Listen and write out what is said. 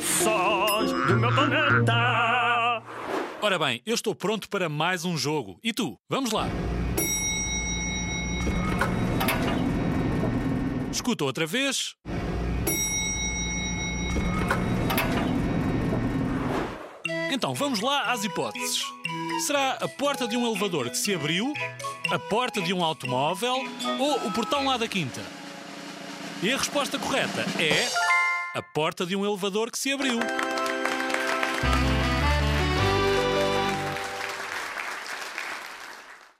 Sós do meu planeta. Ora bem, eu estou pronto para mais um jogo. E tu? Vamos lá. Escuta outra vez. Então, vamos lá às hipóteses. Será a porta de um elevador que se abriu, a porta de um automóvel ou o portão lá da quinta? E a resposta correta é a porta de um elevador que se abriu.